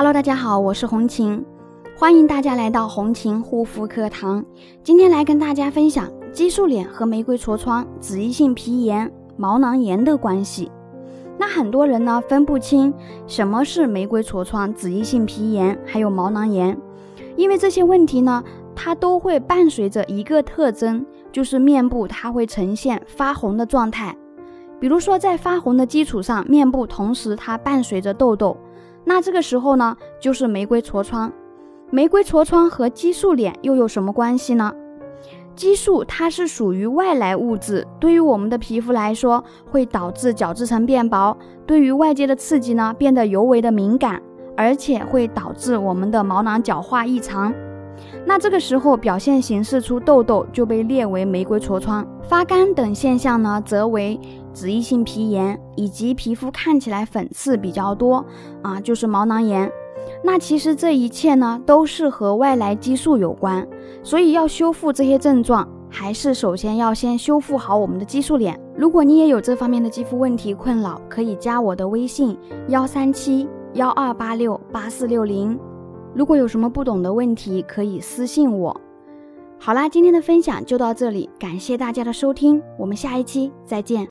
Hello，大家好，我是红琴，欢迎大家来到红琴护肤课堂。今天来跟大家分享激素脸和玫瑰痤疮、脂溢性皮炎、毛囊炎的关系。那很多人呢分不清什么是玫瑰痤疮、脂溢性皮炎，还有毛囊炎，因为这些问题呢，它都会伴随着一个特征，就是面部它会呈现发红的状态。比如说在发红的基础上，面部同时它伴随着痘痘。那这个时候呢，就是玫瑰痤疮。玫瑰痤疮和激素脸又有什么关系呢？激素它是属于外来物质，对于我们的皮肤来说，会导致角质层变薄，对于外界的刺激呢，变得尤为的敏感，而且会导致我们的毛囊角化异常。那这个时候表现形式出痘痘，就被列为玫瑰痤疮；发干等现象呢，则为脂溢性皮炎，以及皮肤看起来粉刺比较多啊，就是毛囊炎。那其实这一切呢，都是和外来激素有关。所以要修复这些症状，还是首先要先修复好我们的激素脸。如果你也有这方面的肌肤问题困扰，可以加我的微信幺三七幺二八六八四六零。如果有什么不懂的问题，可以私信我。好啦，今天的分享就到这里，感谢大家的收听，我们下一期再见。